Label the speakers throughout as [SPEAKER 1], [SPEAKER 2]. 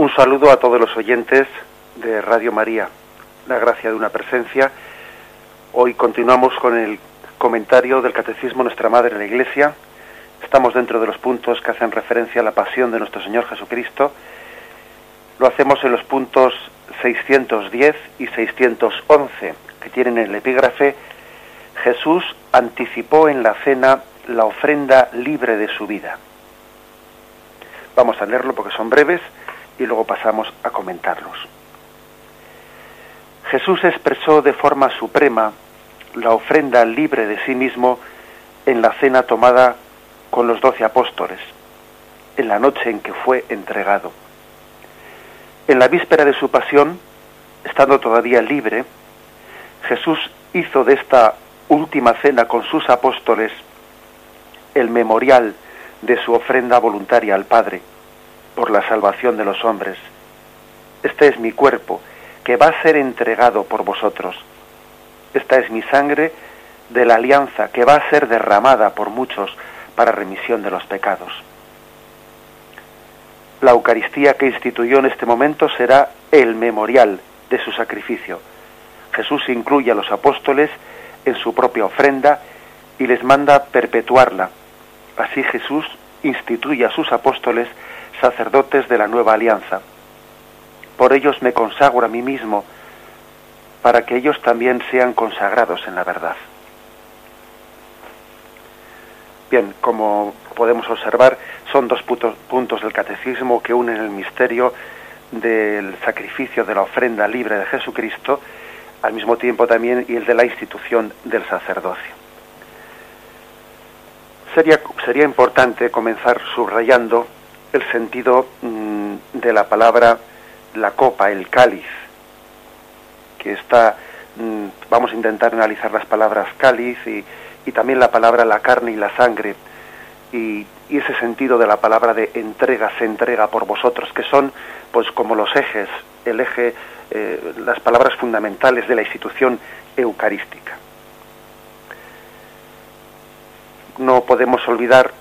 [SPEAKER 1] Un saludo a todos los oyentes de Radio María, la gracia de una presencia. Hoy continuamos con el comentario del Catecismo Nuestra Madre en la Iglesia. Estamos dentro de los puntos que hacen referencia a la pasión de nuestro Señor Jesucristo. Lo hacemos en los puntos 610 y 611, que tienen el epígrafe Jesús anticipó en la cena la ofrenda libre de su vida. Vamos a leerlo porque son breves y luego pasamos a comentarlos. Jesús expresó de forma suprema la ofrenda libre de sí mismo en la cena tomada con los doce apóstoles, en la noche en que fue entregado. En la víspera de su pasión, estando todavía libre, Jesús hizo de esta última cena con sus apóstoles el memorial de su ofrenda voluntaria al Padre por la salvación de los hombres. Este es mi cuerpo, que va a ser entregado por vosotros. Esta es mi sangre de la alianza, que va a ser derramada por muchos para remisión de los pecados. La Eucaristía que instituyó en este momento será el memorial de su sacrificio. Jesús incluye a los apóstoles en su propia ofrenda y les manda perpetuarla. Así Jesús instituye a sus apóstoles sacerdotes de la nueva alianza. Por ellos me consagro a mí mismo, para que ellos también sean consagrados en la verdad. Bien, como podemos observar, son dos puntos, del catecismo que unen el misterio del sacrificio de la ofrenda libre de Jesucristo, al mismo tiempo también y el de la institución del sacerdocio. Sería, sería importante comenzar subrayando el sentido mm, de la palabra la copa, el cáliz, que está, mm, vamos a intentar analizar las palabras cáliz y, y, también la palabra la carne y la sangre, y, ese sentido de la palabra de entrega, se entrega por vosotros, que son pues como los ejes, el eje, eh, las palabras fundamentales de la institución eucarística. No podemos olvidar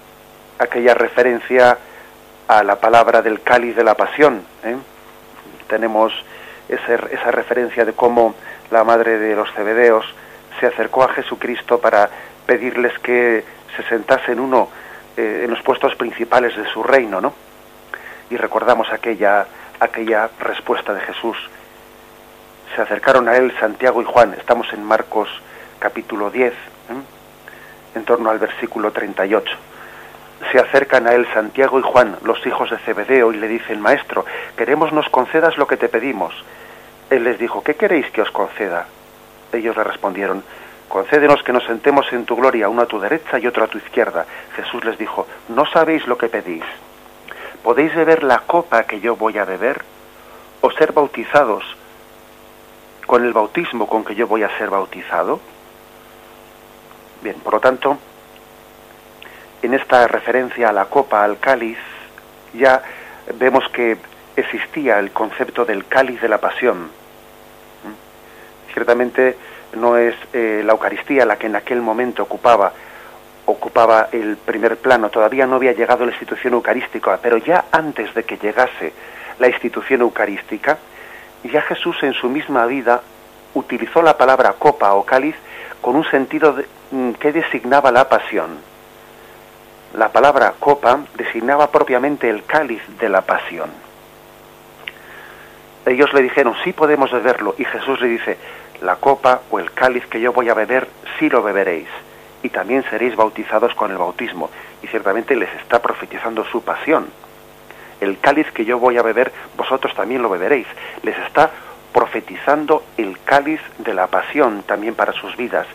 [SPEAKER 1] aquella referencia a la palabra del cáliz de la pasión. ¿eh? Tenemos esa referencia de cómo la madre de los cebedeos se acercó a Jesucristo para pedirles que se sentasen uno eh, en los puestos principales de su reino, ¿no? Y recordamos aquella, aquella respuesta de Jesús. Se acercaron a él Santiago y Juan. Estamos en Marcos capítulo 10, ¿eh? en torno al versículo 38 se acercan a él Santiago y Juan, los hijos de Zebedeo, y le dicen, Maestro, queremos nos concedas lo que te pedimos. Él les dijo, ¿qué queréis que os conceda? Ellos le respondieron, concédenos que nos sentemos en tu gloria, uno a tu derecha y otro a tu izquierda. Jesús les dijo, no sabéis lo que pedís. ¿Podéis beber la copa que yo voy a beber? ¿O ser bautizados con el bautismo con que yo voy a ser bautizado? Bien, por lo tanto, en esta referencia a la copa, al cáliz, ya vemos que existía el concepto del cáliz de la pasión. ¿Mm? Ciertamente no es eh, la Eucaristía la que en aquel momento ocupaba ocupaba el primer plano, todavía no había llegado la institución eucarística, pero ya antes de que llegase la institución eucarística, ya Jesús en su misma vida utilizó la palabra copa o cáliz con un sentido mm, que designaba la pasión la palabra copa designaba propiamente el cáliz de la pasión. Ellos le dijeron, sí podemos beberlo, y Jesús le dice, la copa o el cáliz que yo voy a beber, sí lo beberéis, y también seréis bautizados con el bautismo. Y ciertamente les está profetizando su pasión. El cáliz que yo voy a beber, vosotros también lo beberéis. Les está profetizando el cáliz de la pasión también para sus vidas,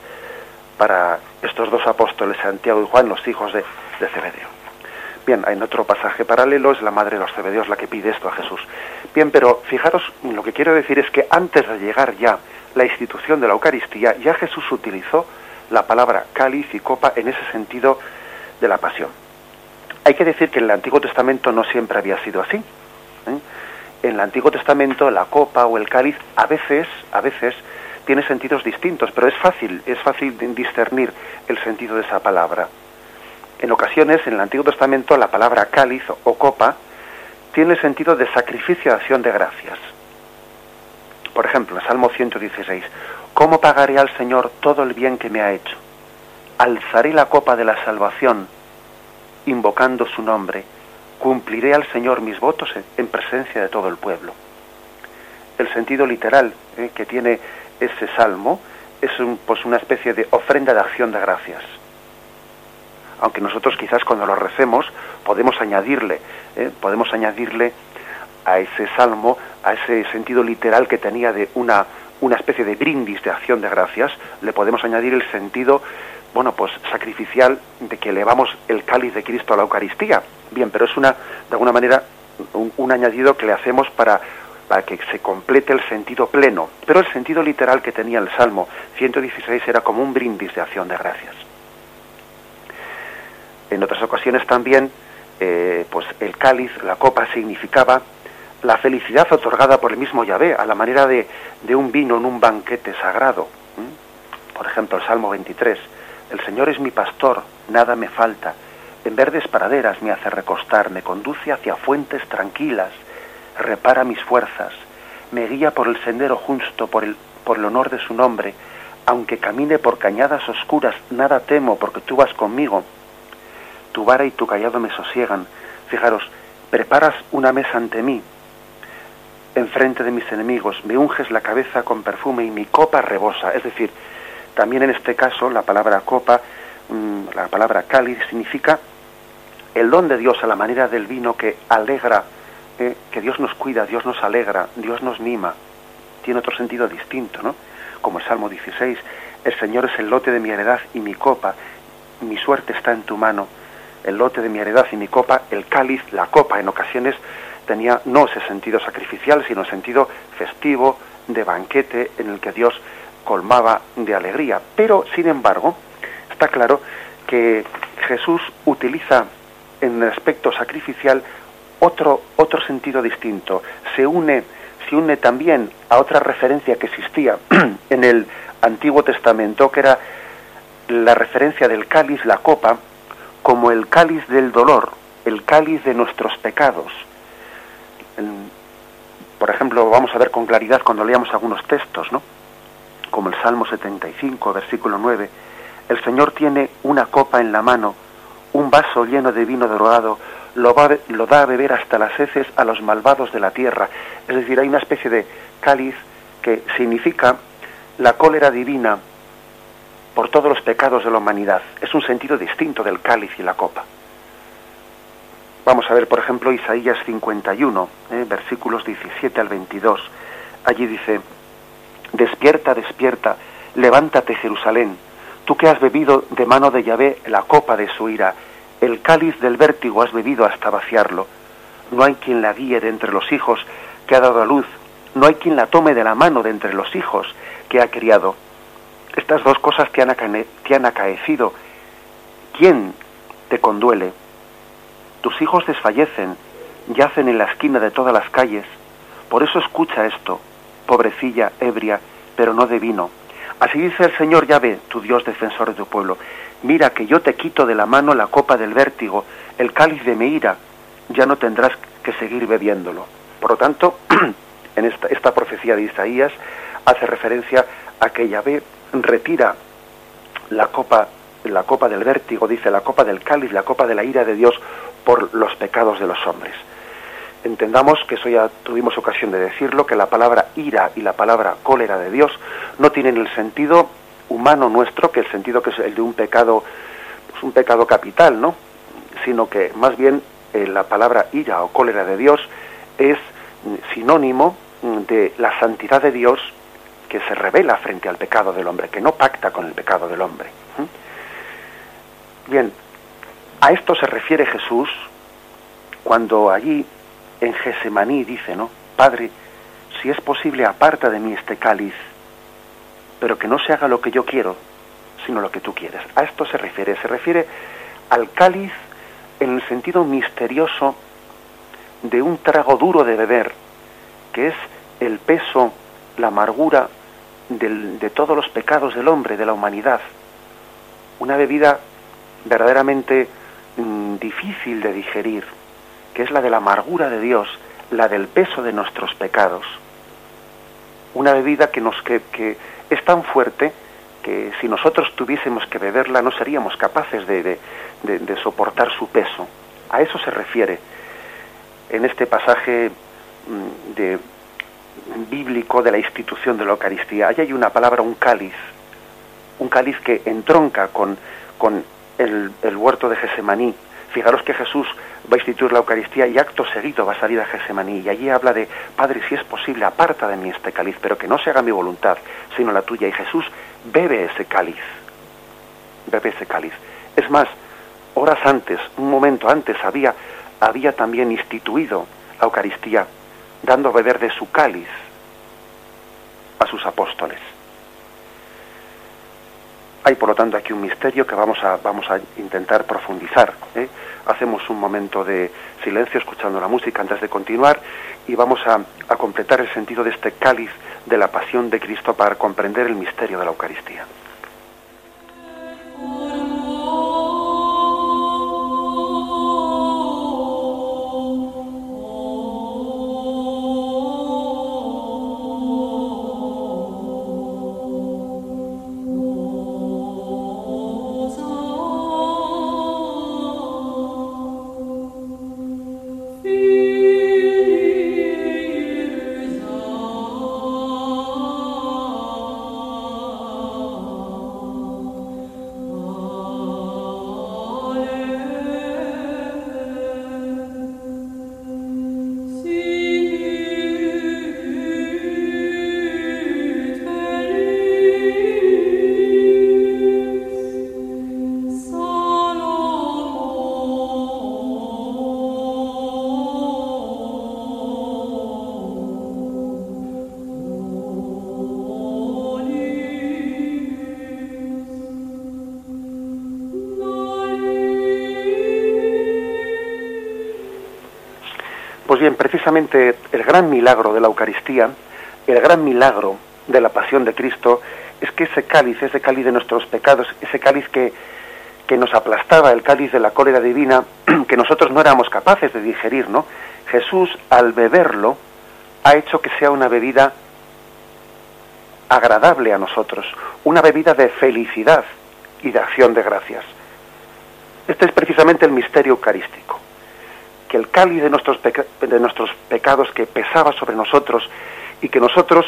[SPEAKER 1] para estos dos apóstoles, Santiago y Juan, los hijos de, de Cebedeo. Bien, en otro pasaje paralelo es la madre de los Cebedeos la que pide esto a Jesús. Bien, pero fijaros, lo que quiero decir es que antes de llegar ya la institución de la Eucaristía, ya Jesús utilizó la palabra cáliz y copa en ese sentido de la pasión. Hay que decir que en el Antiguo Testamento no siempre había sido así. ¿eh? En el Antiguo Testamento la copa o el cáliz a veces, a veces tiene sentidos distintos, pero es fácil, es fácil discernir el sentido de esa palabra. En ocasiones, en el Antiguo Testamento, la palabra cáliz o copa tiene sentido de sacrificio de acción de gracias. Por ejemplo, en Salmo 116, ¿cómo pagaré al Señor todo el bien que me ha hecho? Alzaré la copa de la salvación, invocando su nombre, cumpliré al Señor mis votos en presencia de todo el pueblo. El sentido literal eh, que tiene ese salmo es pues una especie de ofrenda de acción de gracias. Aunque nosotros quizás cuando lo recemos podemos añadirle, eh, podemos añadirle a ese salmo, a ese sentido literal que tenía de una, una especie de brindis de acción de gracias, le podemos añadir el sentido, bueno, pues sacrificial de que elevamos el cáliz de Cristo a la Eucaristía. Bien, pero es una, de alguna manera, un añadido que le hacemos para para que se complete el sentido pleno. Pero el sentido literal que tenía el Salmo 116 era como un brindis de acción de gracias. En otras ocasiones también, eh, pues el cáliz, la copa, significaba la felicidad otorgada por el mismo Yahvé, a la manera de, de un vino en un banquete sagrado. Por ejemplo, el Salmo 23, el Señor es mi pastor, nada me falta, en verdes praderas me hace recostar, me conduce hacia fuentes tranquilas, repara mis fuerzas, me guía por el sendero justo, por el, por el honor de su nombre, aunque camine por cañadas oscuras, nada temo, porque tú vas conmigo. Tu vara y tu callado me sosiegan. Fijaros, preparas una mesa ante mí, enfrente de mis enemigos, me unges la cabeza con perfume y mi copa rebosa. Es decir, también en este caso la palabra copa, mm, la palabra cáliz, significa el don de Dios a la manera del vino que alegra eh, que Dios nos cuida, Dios nos alegra, Dios nos mima, tiene otro sentido distinto, ¿no? Como el Salmo 16, el Señor es el lote de mi heredad y mi copa, mi suerte está en tu mano, el lote de mi heredad y mi copa, el cáliz, la copa, en ocasiones tenía no ese sentido sacrificial, sino sentido festivo, de banquete, en el que Dios colmaba de alegría. Pero, sin embargo, está claro que Jesús utiliza en el aspecto sacrificial otro, otro sentido distinto. Se une, se une también a otra referencia que existía en el Antiguo Testamento, que era la referencia del cáliz, la copa, como el cáliz del dolor, el cáliz de nuestros pecados. Por ejemplo, vamos a ver con claridad cuando leamos algunos textos, ¿no? Como el Salmo 75, versículo 9. El Señor tiene una copa en la mano, un vaso lleno de vino drogado, lo, lo da a beber hasta las heces a los malvados de la tierra. Es decir, hay una especie de cáliz que significa la cólera divina por todos los pecados de la humanidad. Es un sentido distinto del cáliz y la copa. Vamos a ver, por ejemplo, Isaías 51, eh, versículos 17 al 22. Allí dice, despierta, despierta, levántate Jerusalén, tú que has bebido de mano de Yahvé la copa de su ira, el cáliz del vértigo has bebido hasta vaciarlo. No hay quien la guíe de entre los hijos que ha dado a luz. No hay quien la tome de la mano de entre los hijos que ha criado. Estas dos cosas te han, acaecido. ¿Quién te conduele? Tus hijos desfallecen, yacen en la esquina de todas las calles. Por eso escucha esto, pobrecilla, ebria, pero no de vino. Así dice el Señor Yahvé, tu Dios defensor de tu pueblo mira que yo te quito de la mano la copa del vértigo, el cáliz de mi ira, ya no tendrás que seguir bebiéndolo. Por lo tanto, en esta, esta profecía de Isaías hace referencia a que Yahvé retira la copa, la copa del vértigo, dice la copa del cáliz, la copa de la ira de Dios por los pecados de los hombres. Entendamos que eso ya tuvimos ocasión de decirlo, que la palabra ira y la palabra cólera de Dios no tienen el sentido humano nuestro, que el sentido que es el de un pecado, pues un pecado capital, ¿no? Sino que más bien eh, la palabra ira o cólera de Dios es sinónimo de la santidad de Dios que se revela frente al pecado del hombre, que no pacta con el pecado del hombre. Bien, a esto se refiere Jesús cuando allí en Gesemaní dice, ¿no? Padre, si es posible, aparta de mí este cáliz, pero que no se haga lo que yo quiero, sino lo que tú quieres. A esto se refiere, se refiere al cáliz en el sentido misterioso de un trago duro de beber, que es el peso, la amargura de todos los pecados del hombre, de la humanidad. Una bebida verdaderamente mm, difícil de digerir, que es la de la amargura de Dios, la del peso de nuestros pecados. Una bebida que, nos, que, que es tan fuerte que si nosotros tuviésemos que beberla no seríamos capaces de, de, de, soportar su peso. A eso se refiere en este pasaje mm, de, bíblico de la institución de la Eucaristía. Allí hay una palabra, un cáliz, un cáliz que entronca con, con el, el huerto de Gesemaní, Fijaros que Jesús va a instituir la Eucaristía y acto seguido va a salir a Gesemaní y allí habla de, Padre, si es posible, aparta de mí este cáliz, pero que no se haga mi voluntad, sino la tuya. Y Jesús bebe ese cáliz, bebe ese cáliz. Es más, horas antes, un momento antes, había, había también instituido la Eucaristía, dando a beber de su cáliz a sus apóstoles. Hay, por lo tanto, aquí un misterio que vamos a, vamos a intentar profundizar. ¿eh? Hacemos un momento de silencio escuchando la música antes de continuar y vamos a, a completar el sentido de este cáliz de la pasión de Cristo para comprender el misterio de la Eucaristía. Pues bien, precisamente el gran milagro de la Eucaristía, el gran milagro de la pasión de Cristo, es que ese cáliz, ese cáliz de nuestros pecados, ese cáliz que, que nos aplastaba, el cáliz de la cólera divina, que nosotros no éramos capaces de digerir, ¿no? Jesús, al beberlo, ha hecho que sea una bebida agradable a nosotros, una bebida de felicidad y de acción de gracias. Este es precisamente el misterio eucarístico que el cáliz de nuestros, de nuestros pecados que pesaba sobre nosotros y que nosotros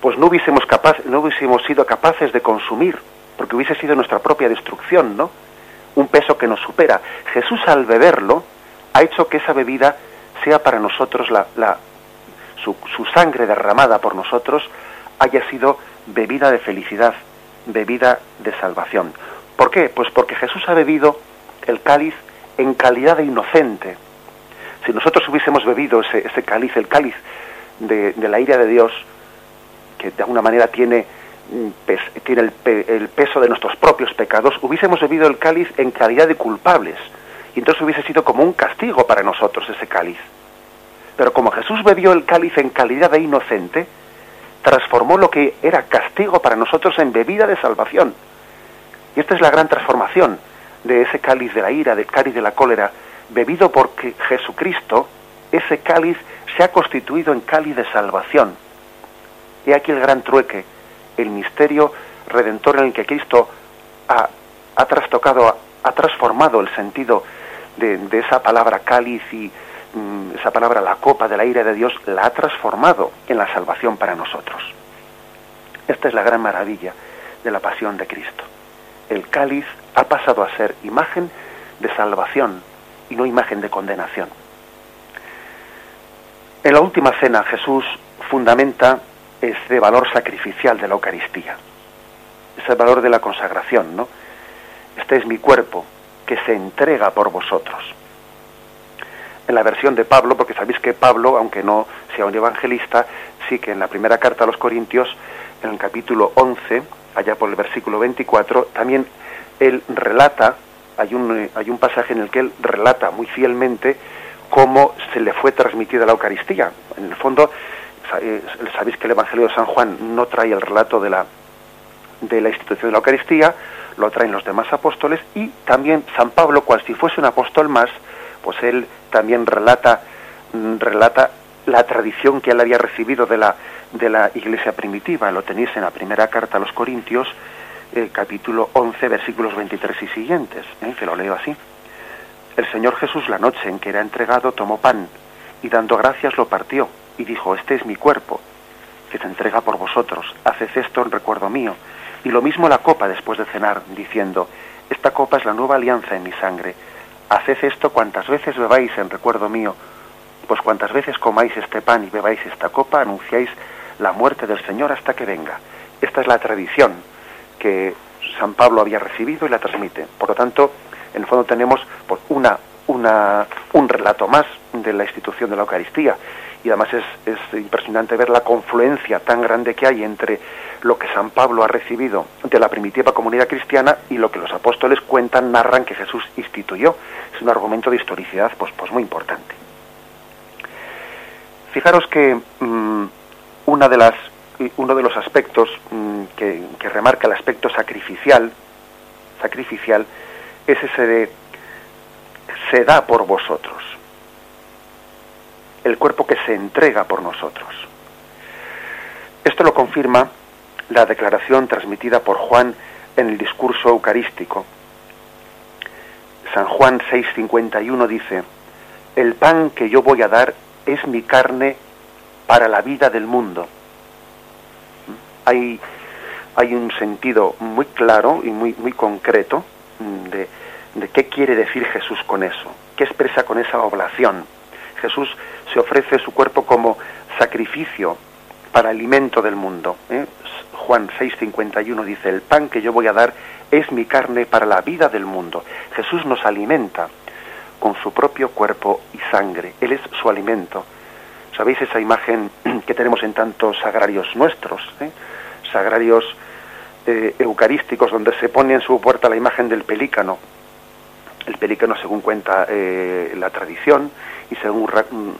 [SPEAKER 1] pues no hubiésemos, capaz, no hubiésemos sido capaces de consumir, porque hubiese sido nuestra propia destrucción, ¿no? Un peso que nos supera. Jesús al beberlo ha hecho que esa bebida sea para nosotros la, la su, su sangre derramada por nosotros haya sido bebida de felicidad, bebida de salvación. ¿Por qué? Pues porque Jesús ha bebido el cáliz en calidad de inocente, si nosotros hubiésemos bebido ese, ese cáliz, el cáliz de, la ira de Dios, que de alguna manera tiene, mm, tiene el, el, peso de nuestros propios pecados, hubiésemos bebido el cáliz en calidad de culpables. Y entonces hubiese sido como un castigo para nosotros ese cáliz. Pero como Jesús bebió el cáliz en calidad de inocente, transformó lo que era castigo para nosotros en bebida de salvación. Y esta es la gran transformación de ese cáliz de la ira, del cáliz de la cólera, bebido por Jesucristo, ese cáliz se ha constituido en cáliz de salvación. He aquí el gran trueque, el misterio redentor en el que Cristo ha, ha trastocado, ha transformado el sentido de, esa palabra cáliz y mm, esa palabra la copa de la ira de Dios, la ha transformado en la salvación para nosotros. Esta es la gran maravilla de la pasión de Cristo. El cáliz ha pasado a ser imagen de salvación, y no imagen de condenación. En la última cena Jesús fundamenta ese valor sacrificial de la Eucaristía, ese valor de la consagración, ¿no? Este es mi cuerpo que se entrega por vosotros. En la versión de Pablo, porque sabéis que Pablo, aunque no sea un evangelista, sí que en la primera carta a los Corintios, en el capítulo 11, allá por el versículo 24, también él relata hay un, eh, hay un pasaje en el que él relata muy fielmente cómo se le fue transmitida la Eucaristía. En el fondo, eh, sabéis que el Evangelio de San Juan no trae el relato de la, de la institución de la Eucaristía, lo traen los demás apóstoles y también San Pablo, cual si fuese un apóstol más, pues él también relata, mm, relata la tradición que él había recibido de la, de la iglesia primitiva. Lo tenéis en la primera carta a los Corintios, capítulo 11, versículos 23 y siguientes, ¿eh? que lo leo así. El Señor Jesús la noche en que era entregado tomó pan y dando gracias lo partió y dijo, este es mi cuerpo, que se entrega por vosotros, haced esto en recuerdo mío. Y lo mismo la copa después de cenar, diciendo, esta copa es la nueva alianza en mi sangre, haced esto cuantas veces bebáis en recuerdo mío, pues cuantas veces comáis este pan y bebáis esta copa, anunciáis la muerte del Señor hasta que venga. Esta es la tradición que San Pablo había recibido y la transmite. Por lo tanto, en el fondo tenemos pues, una, un relato más de la institución de la Eucaristía. Y además es, es impresionante ver la confluencia tan grande que hay entre lo que San Pablo ha recibido de la primitiva comunidad cristiana y lo que los apóstoles cuentan, narran que Jesús instituyó. Es un argumento de historicidad pues, pues muy importante. Fijaros que mm, una de las, uno de los aspectos mm, que, que, remarca el aspecto sacrificial, sacrificial es ese de se da por vosotros, el cuerpo que se entrega por nosotros. Esto lo confirma la declaración transmitida por Juan en el discurso eucarístico. San Juan 6:51 dice, el pan que yo voy a dar es mi carne para la vida del mundo. Hay, un sentido muy claro y muy, muy concreto de, de qué quiere decir Jesús con eso, qué expresa con esa oblación. Jesús se ofrece su cuerpo como sacrificio para alimento del mundo. ¿eh? Juan 6:51 dice, el pan que yo voy a dar es mi carne para la vida del mundo. Jesús nos alimenta con su propio cuerpo y sangre. Él es su alimento. ¿Sabéis esa imagen que tenemos en tantos sagrarios nuestros? ¿eh? Sagrarios eh, eucarísticos donde se pone en su puerta la imagen del pelícano. El pelícano, según cuenta eh, la tradición y según mm,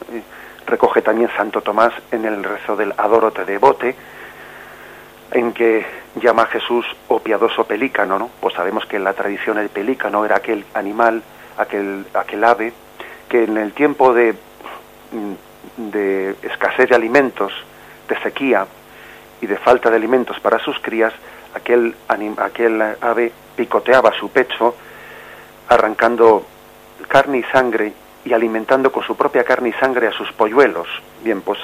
[SPEAKER 1] recoge también Santo Tomás en el rezo del Adorote de Bote, en que llama a Jesús o piadoso pelícano, ¿no? Pues sabemos que en la tradición el pelícano era aquel animal, aquel, aquel ave, que en el tiempo de, mm, de escasez de alimentos, de sequía y de falta de alimentos para sus crías, aquel, ave picoteaba su pecho, arrancando carne y sangre y alimentando con su propia carne y sangre a sus polluelos. Bien, pues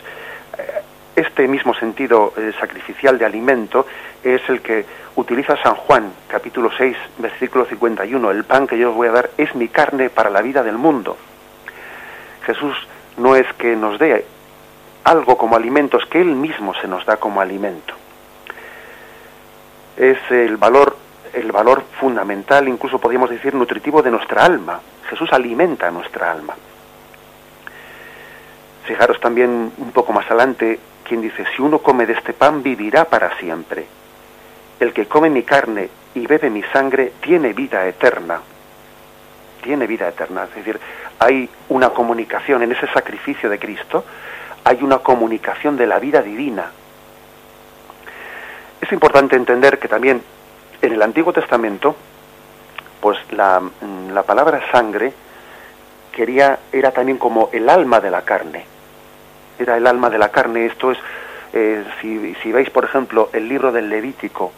[SPEAKER 1] eh, este mismo sentido eh, sacrificial de alimento es el que utiliza San Juan, capítulo 6, versículo 51. El pan que yo os voy a dar es mi carne para la vida del mundo. Jesús no es que nos dé algo como alimento, es que Él mismo se nos da como alimento. Es el valor, el valor fundamental, incluso podríamos decir nutritivo de nuestra alma. Jesús alimenta nuestra alma. Fijaros también un poco más adelante, quien dice, si uno come de este pan, vivirá para siempre. El que come mi carne y bebe mi sangre, tiene vida eterna. Tiene vida eterna. Es decir, hay una comunicación en ese sacrificio de Cristo, hay una comunicación de la vida divina. Es importante entender que también en el Antiguo Testamento, pues la, la palabra sangre quería, era también como el alma de la carne era el alma de la carne. Esto es, eh, si, si, veis, por ejemplo, el libro del Levítico,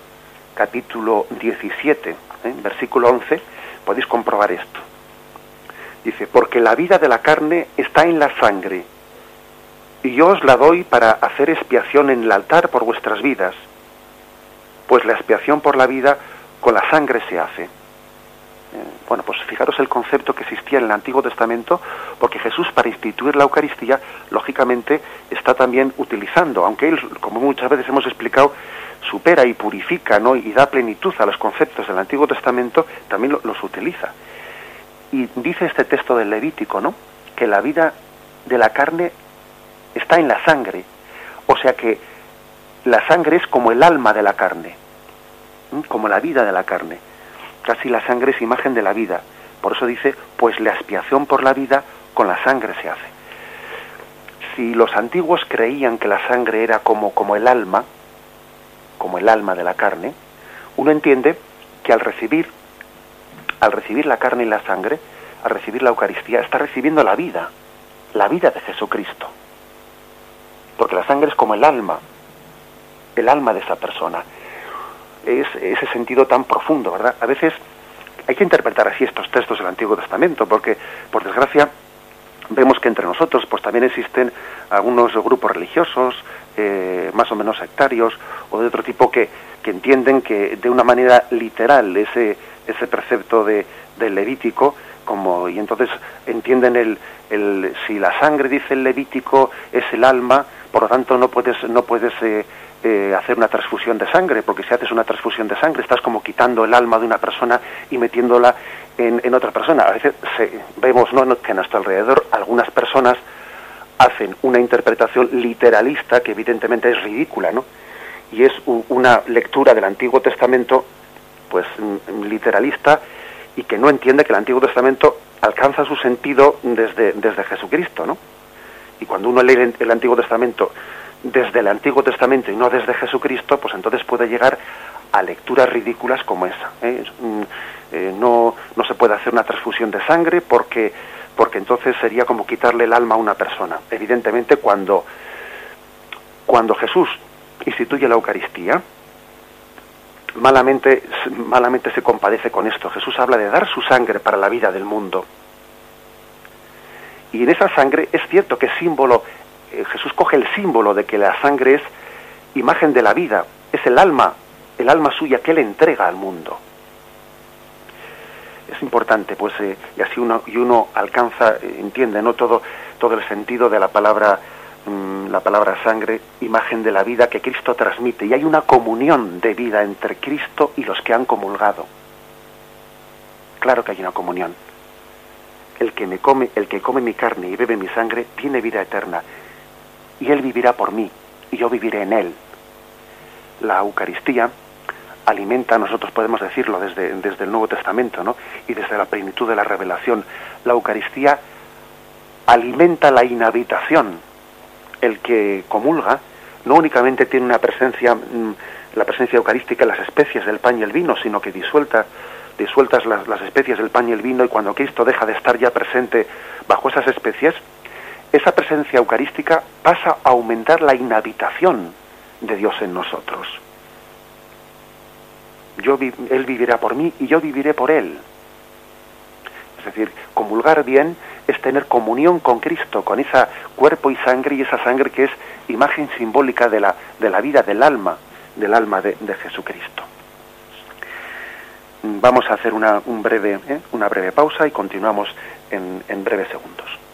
[SPEAKER 1] capítulo 17, ¿eh? versículo 11, podéis comprobar esto. Dice, porque la vida de la carne está en la sangre, y yo os la doy para hacer expiación en el altar por vuestras vidas, pues la expiación por la vida con la sangre se hace. Eh, bueno, pues fijaros el concepto que existía en el Antiguo Testamento, porque Jesús para instituir la Eucaristía, lógicamente, está también utilizando, aunque él, como muchas veces hemos explicado, supera y purifica ¿no? y da plenitud a los conceptos del Antiguo Testamento, también los utiliza. Y dice este texto del Levítico, ¿no? Que la vida de la carne está en la sangre. O sea que la sangre es como el alma de la carne, como la vida de la carne casi la sangre es imagen de la vida. Por eso dice, pues la expiación por la vida con la sangre se hace. Si los antiguos creían que la sangre era como, como el alma, como el alma de la carne, uno entiende que al recibir, al recibir la carne y la sangre, al recibir la Eucaristía, está recibiendo la vida, la vida de Jesucristo. Porque la sangre es como el alma, el alma de esa persona. Es ese sentido tan profundo, ¿verdad? A veces hay que interpretar así estos textos del Antiguo Testamento, porque, por desgracia, vemos que entre nosotros pues también existen algunos grupos religiosos eh, más o menos sectarios o de otro tipo que, que entienden que de una manera literal ese ese precepto de, del Levítico como y entonces entienden el, el si la sangre dice el Levítico es el alma por lo tanto no puedes no puedes eh, eh, hacer una transfusión de sangre porque si haces una transfusión de sangre estás como quitando el alma de una persona y metiéndola en, en otra persona. A veces vemos no que a nuestro alrededor algunas personas hacen una interpretación literalista que evidentemente es ridícula no y es una lectura del Antiguo Testamento pues mm, literalista y que no entiende que el Antiguo Testamento alcanza su sentido desde, desde Jesucristo, ¿no? Y cuando uno lee el Antiguo Testamento desde el Antiguo Testamento y no desde Jesucristo, pues entonces puede llegar a lecturas ridículas como esa. ¿eh? Eh, no, no se puede hacer una transfusión de sangre porque, porque entonces sería como quitarle el alma a una persona. Evidentemente, cuando, cuando Jesús instituye la Eucaristía, malamente, malamente se compadece con esto. Jesús habla de dar su sangre para la vida del mundo. Y en esa sangre es cierto que símbolo, eh, Jesús coge el símbolo de que la sangre es imagen de la vida, es el alma, el alma suya que él entrega al mundo. Es importante, pues, eh, y así uno, y uno alcanza, eh, entiende, ¿no? Todo, todo el sentido de la palabra Mm, la palabra sangre, imagen de la vida que Cristo transmite. Y hay una comunión de vida entre Cristo y los que han comulgado. Claro que hay una comunión. El que me come, el que come mi carne y bebe mi sangre, tiene vida eterna. Y él vivirá por mí, y yo viviré en él. La Eucaristía alimenta, nosotros podemos decirlo desde, desde el Nuevo Testamento, ¿no? Y desde la plenitud de la revelación. La Eucaristía alimenta la inhabitación el que comulga no únicamente tiene una presencia, mm, la presencia eucarística en las especies del pan y el vino, sino que disuelta, disueltas las, las especies del pan y el vino y cuando Cristo deja de estar ya presente bajo esas especies, esa presencia eucarística pasa a aumentar la inhabitación de Dios en nosotros. Yo, él vivirá por mí y yo viviré por Él. Es decir, comulgar bien es tener comunión con Cristo, con esa cuerpo y sangre y esa sangre que es imagen simbólica de la, de la vida del alma, del alma de, Jesucristo. Vamos a hacer una, un breve, ¿eh? una breve pausa y continuamos en, en breves segundos.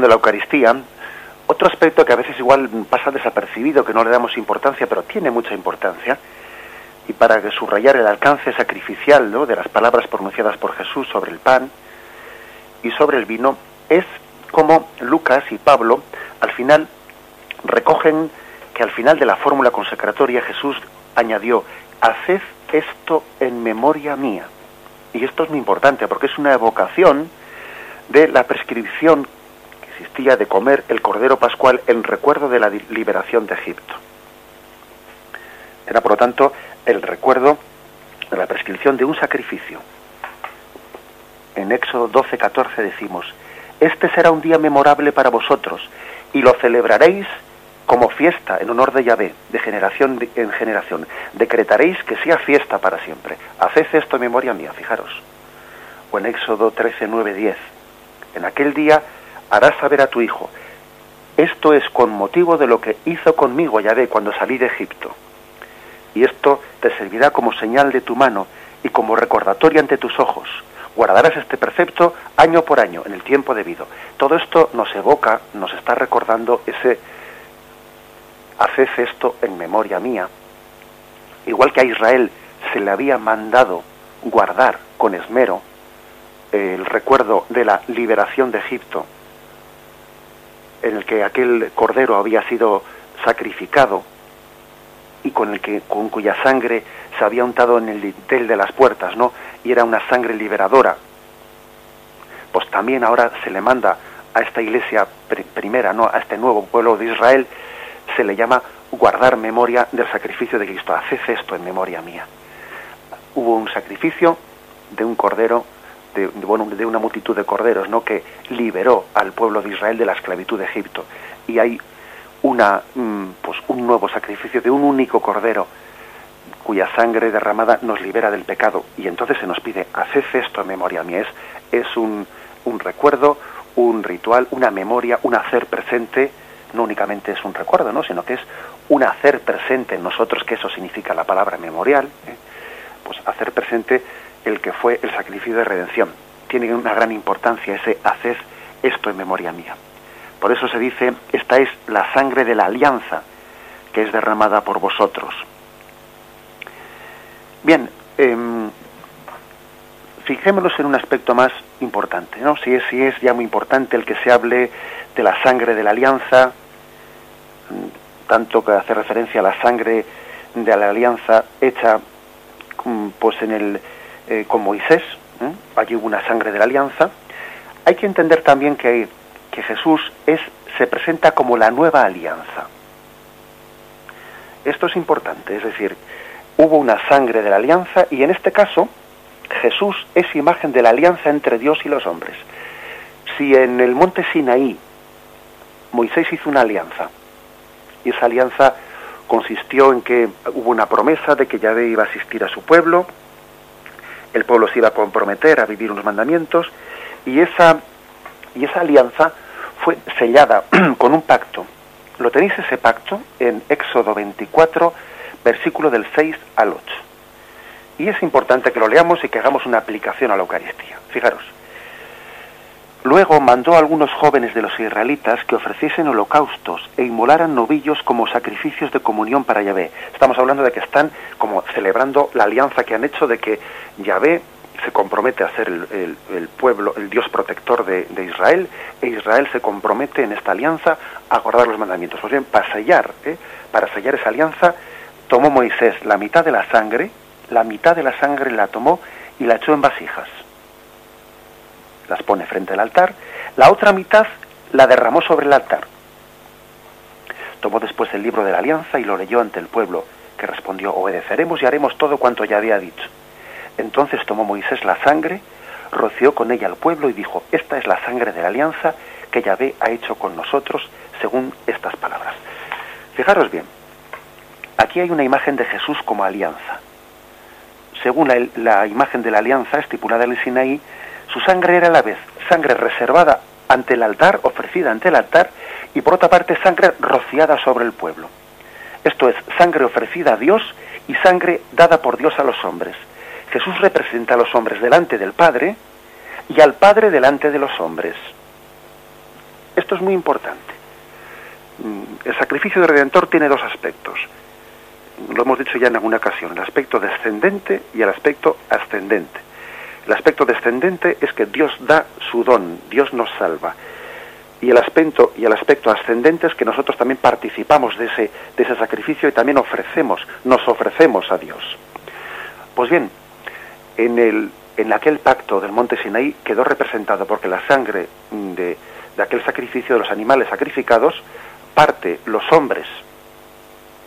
[SPEAKER 1] De la Eucaristía, otro aspecto que a veces igual pasa desapercibido, que no le damos importancia, pero tiene mucha importancia, y para subrayar el alcance sacrificial de las palabras pronunciadas por Jesús sobre el pan y sobre el vino, es como Lucas y Pablo al final recogen que al final de la fórmula consecratoria Jesús añadió, haced esto en memoria mía. Y esto es muy importante porque es una evocación de la prescripción que existía de comer el cordero pascual en recuerdo de la liberación de Egipto. Era, por lo tanto, el recuerdo de la prescripción de un sacrificio. En Éxodo 12, 14 decimos, Este será un día memorable para vosotros, y lo celebraréis como fiesta en honor de Yahvé, de generación en generación. Decretaréis que sea fiesta para siempre. Haced esto en memoria mía, fijaros. O en Éxodo 13, 9, 10. En aquel día harás saber a tu hijo, esto es con motivo de lo que hizo conmigo Yahvé cuando salí de Egipto. Y esto te servirá como señal de tu mano y como recordatorio ante tus ojos. Guardarás este precepto año por año, en el tiempo debido. Todo esto nos evoca, nos está recordando ese haced esto en memoria mía. Igual que a Israel se le había mandado guardar con esmero el recuerdo de la liberación de Egipto, en el que aquel cordero había sido sacrificado y con el que con cuya sangre se había untado en el dintel de las puertas, ¿no? Y era una sangre liberadora. Pues también ahora se le manda a esta iglesia primera, ¿no? A este nuevo pueblo de Israel se le llama guardar memoria del sacrificio de Cristo. Haced esto en memoria mía. Hubo un sacrificio de un cordero de, una multitud de corderos, ¿no? que liberó al pueblo de Israel de la esclavitud de Egipto. Y hay una, mm, pues, un nuevo sacrificio de un único cordero cuya sangre derramada nos libera del pecado. Y entonces se nos pide, haced esto en memoria mía. Es, es un, un recuerdo, un ritual, una memoria, un hacer presente, no únicamente es un recuerdo, ¿no? sino que es un hacer presente en nosotros, que eso significa la palabra memorial, ¿eh? pues hacer presente el que fue el sacrificio de redención. Tiene una gran importancia ese haced esto en memoria mía. Por eso se dice, esta es la sangre de la alianza que es derramada por vosotros. Bien, em, fijémonos en un aspecto más importante, ¿no? Si es, si es ya muy importante el que se hable de la sangre de la alianza, tanto que hace referencia a la sangre de la alianza hecha pues en el eh, con Moisés, ¿eh? allí hubo una sangre de la alianza, hay que entender también que, que Jesús es, se presenta como la nueva alianza. Esto es importante, es decir, hubo una sangre de la alianza y en este caso Jesús es imagen de la alianza entre Dios y los hombres. Si en el monte Sinaí Moisés hizo una alianza y esa alianza consistió en que hubo una promesa de que Yahvé iba a asistir a su pueblo, el pueblo se iba a comprometer a vivir unos mandamientos y esa, y esa alianza fue sellada con un pacto. Lo tenéis ese pacto en Éxodo 24, versículo del 6 al 8. Y es importante que lo leamos y que hagamos una aplicación a la Eucaristía. Fijaros. Luego mandó a algunos jóvenes de los israelitas que ofreciesen holocaustos e inmolaran novillos como sacrificios de comunión para Yahvé. Estamos hablando de que están como celebrando la alianza que han hecho de que Yahvé se compromete a ser el, pueblo, el Dios protector de, Israel, e Israel se compromete en esta alianza a guardar los mandamientos. Pues bien, para sellar, ¿eh? para sellar esa alianza, tomó Moisés la mitad de la sangre, la mitad de la sangre la tomó y la echó en vasijas las pone frente al altar, la otra mitad la derramó sobre el altar. Tomó después el libro de la alianza y lo leyó ante el pueblo, que respondió, obedeceremos y haremos todo cuanto ya había dicho. Entonces tomó Moisés la sangre, roció con ella al pueblo y dijo, esta es la sangre de la alianza que Yahvé ha hecho con nosotros según estas palabras. Fijaros bien, aquí hay una imagen de Jesús como alianza. Según la, la imagen de la alianza estipulada en el Sinaí, su sangre era a la vez sangre reservada ante el altar, ofrecida ante el altar, y por otra parte sangre rociada sobre el pueblo. Esto es, sangre ofrecida a Dios y sangre dada por Dios a los hombres. Jesús representa a los hombres delante del Padre y al Padre delante de los hombres. Esto es muy importante. Mm, el sacrificio de Redentor tiene dos aspectos. Lo hemos dicho ya en alguna ocasión, el aspecto descendente y el aspecto ascendente. El aspecto descendente es que Dios da su don, Dios nos salva. Y el aspecto, y el aspecto ascendente es que nosotros también participamos de ese, de ese sacrificio y también ofrecemos, nos ofrecemos a Dios. Pues bien, en, el, en aquel pacto del monte Sinaí quedó representado porque la sangre de, de aquel sacrificio de los animales sacrificados parte los hombres,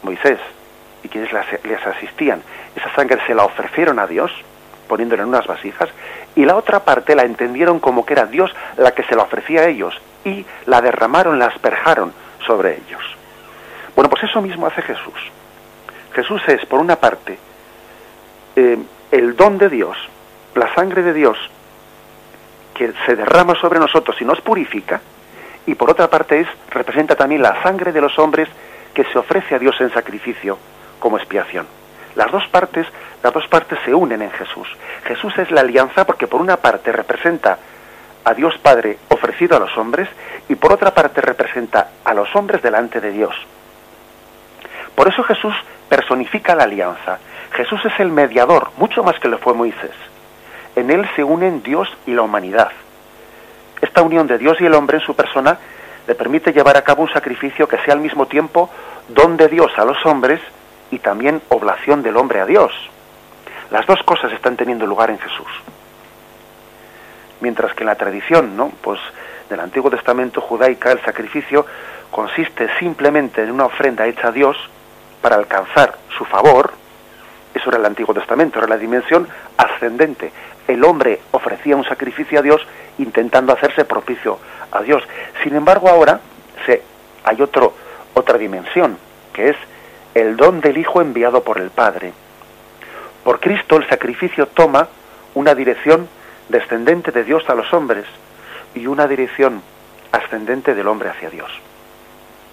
[SPEAKER 1] Moisés y quienes les asistían. Esa sangre se la ofrecieron a Dios, poniéndola en unas vasijas, y la otra parte la entendieron como que era Dios la que se la ofrecía a ellos, y la derramaron, la asperjaron sobre ellos. Bueno, pues eso mismo hace Jesús. Jesús es, por una parte, eh, el don de Dios, la sangre de Dios, que se derrama sobre nosotros y nos purifica, y por otra parte es, representa también la sangre de los hombres que se ofrece a Dios en sacrificio como expiación. Las dos partes, las dos partes se unen en Jesús. Jesús es la alianza porque por una parte representa a Dios Padre ofrecido a los hombres y por otra parte representa a los hombres delante de Dios. Por eso Jesús personifica la alianza. Jesús es el mediador, mucho más que lo fue Moisés. En él se unen Dios y la humanidad. Esta unión de Dios y el hombre en su persona le permite llevar a cabo un sacrificio que sea al mismo tiempo don de Dios a los hombres y también oblación del hombre a Dios. Las dos cosas están teniendo lugar en Jesús. Mientras que en la tradición, ¿no? Pues del Antiguo Testamento judaica el sacrificio consiste simplemente en una ofrenda hecha a Dios para alcanzar su favor, eso era el Antiguo Testamento, era la dimensión ascendente. El hombre ofrecía un sacrificio a Dios intentando hacerse propicio a Dios. Sin embargo, ahora se, hay otro, otra dimensión, que es el don del Hijo enviado por el Padre. Por Cristo el sacrificio toma una dirección descendente de Dios a los hombres y una dirección ascendente del hombre hacia Dios.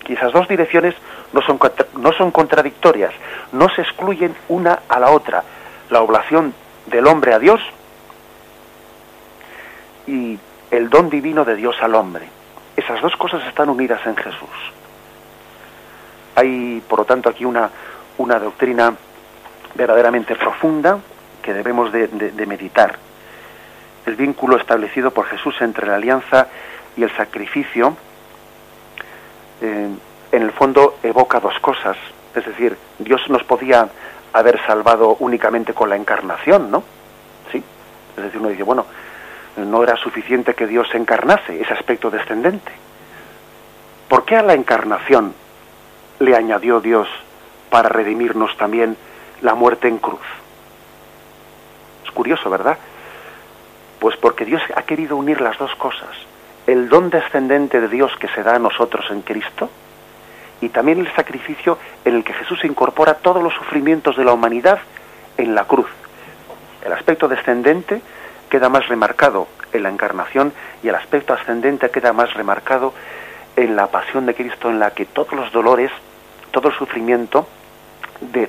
[SPEAKER 1] Y esas dos direcciones no son, no son contradictorias, no se excluyen una a la otra. La oblación del hombre a Dios y el don divino de Dios al hombre. Esas dos cosas están unidas en Jesús. Hay, por lo tanto, aquí una, una doctrina verdaderamente profunda que debemos de, meditar. El vínculo establecido por Jesús entre la alianza y el sacrificio, eh, en el fondo evoca dos cosas. Es decir, Dios nos podía haber salvado únicamente con la encarnación, ¿no? Sí. Es decir, uno dice, bueno, no era suficiente que Dios se encarnase, ese aspecto descendente. ¿Por qué a la encarnación le añadió Dios para redimirnos también la muerte en cruz? Es curioso, ¿verdad? Pues porque Dios ha querido unir las dos cosas. El don descendente de Dios que se da a nosotros en Cristo y también el sacrificio en el que Jesús incorpora todos los sufrimientos de la humanidad en la cruz. El aspecto descendente queda más remarcado en la encarnación y el aspecto ascendente queda más remarcado en la pasión de Cristo, en la que todos los dolores, todo el sufrimiento de,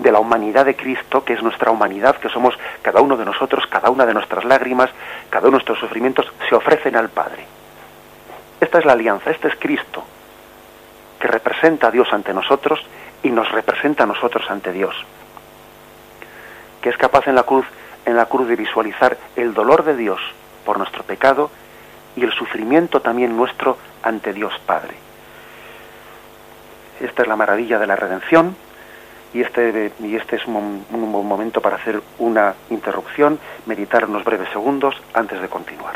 [SPEAKER 1] de la humanidad de Cristo, que es nuestra humanidad, que somos cada uno de nosotros, cada una de nuestras lágrimas, cada uno de nuestros sufrimientos, se ofrecen al Padre. Esta es la alianza, este es Cristo, que representa a Dios ante nosotros y nos representa a nosotros ante Dios, que es capaz en la cruz en la cruz de visualizar el dolor de Dios por nuestro pecado y el sufrimiento también nuestro ante Dios Padre. Esta es la maravilla de la redención y este, y este es un, un buen momento para hacer una interrupción, meditar unos breves segundos antes de continuar.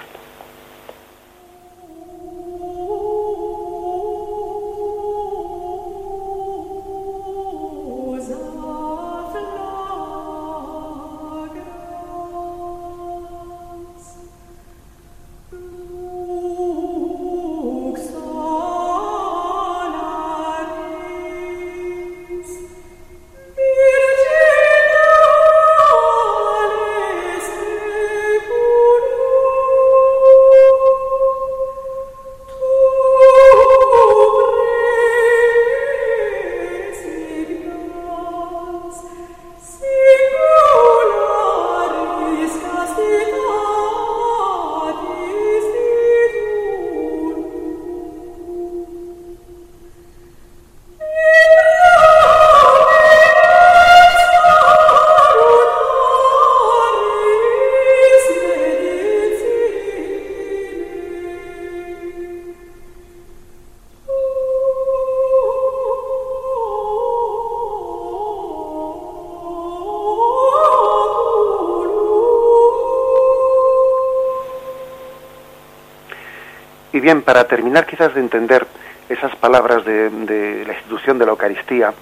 [SPEAKER 1] Bien, para terminar quizás de entender esas palabras de, la institución de la Eucaristía,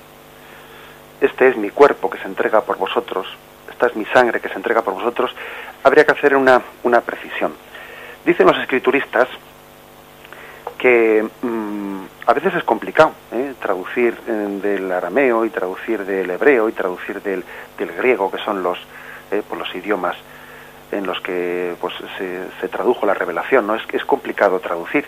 [SPEAKER 1] este es mi cuerpo que se entrega por vosotros, esta es mi sangre que se entrega por vosotros, habría que hacer una, una precisión. Dicen los escrituristas que mm, a veces es complicado ¿eh? traducir del arameo y traducir del hebreo y traducir del, del griego, que son los, eh, por los idiomas en los que pues, se, tradujo la revelación, ¿no? Es, es complicado traducir.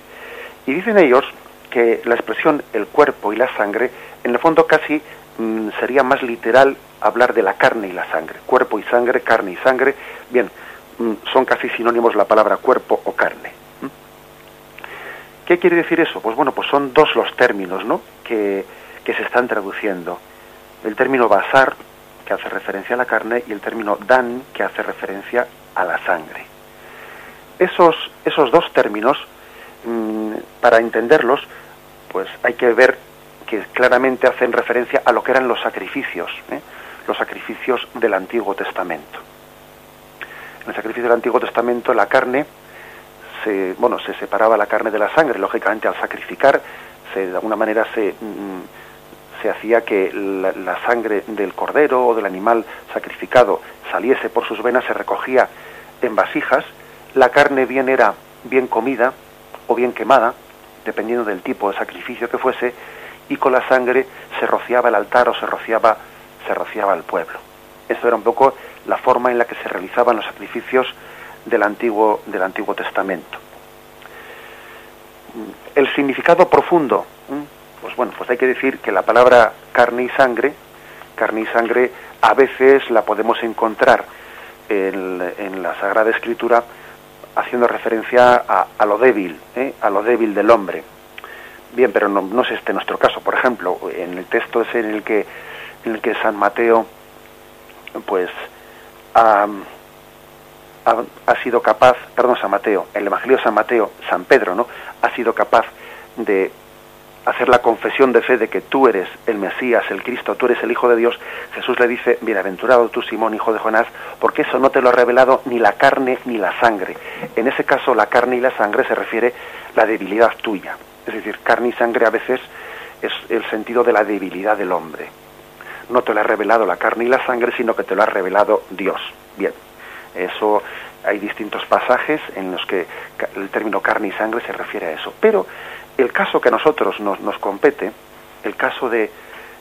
[SPEAKER 1] Y dicen ellos que la expresión el cuerpo y la sangre, en el fondo casi mm, sería más literal hablar de la carne y la sangre. Cuerpo y sangre, carne y sangre. Bien, mm, son casi sinónimos la palabra cuerpo o carne. ¿Qué quiere decir eso? Pues bueno, pues son dos los términos, ¿no? Que, que se están traduciendo. El término basar, que hace referencia a la carne, y el término dan, que hace referencia a la sangre. Esos, esos dos términos, mmm, para entenderlos, pues hay que ver que claramente hacen referencia a lo que eran los sacrificios, ¿eh? los sacrificios del Antiguo Testamento. En el sacrificio del Antiguo Testamento la carne se, bueno, se separaba la carne de la sangre, lógicamente al sacrificar se, de alguna manera se, mm, se hacía que la, sangre del cordero o del animal sacrificado saliese por sus venas, se recogía en vasijas, la carne bien era bien comida o bien quemada, dependiendo del tipo de sacrificio que fuese, y con la sangre se rociaba el altar o se rociaba, se rociaba el pueblo. Esto era un poco la forma en la que se realizaban los sacrificios del Antiguo, del Antiguo Testamento. El significado profundo, pues bueno, pues hay que decir que la palabra carne y sangre, carne y sangre a veces la podemos encontrar en, la Sagrada Escritura haciendo referencia a, lo débil, ¿eh? a lo débil del hombre. Bien, pero no, es este nuestro caso. Por ejemplo, en el texto ese en el que, en el que San Mateo, pues, ha, ha, ha, sido capaz, perdón, San Mateo, el Evangelio de San Mateo, San Pedro, ¿no? Ha sido capaz de hacer la confesión de fe de que tú eres el Mesías, el Cristo, tú eres el Hijo de Dios, Jesús le dice, bienaventurado tú Simón, hijo de Jonás, porque eso no te lo ha revelado ni la carne ni la sangre. En ese caso la carne y la sangre se refiere a la debilidad tuya. Es decir, carne y sangre a veces es el sentido de la debilidad del hombre. No te lo ha revelado la carne y la sangre, sino que te lo ha revelado Dios. Bien, eso hay distintos pasajes en los que el término carne y sangre se refiere a eso. Pero el caso que a nosotros nos, nos compete, el caso de,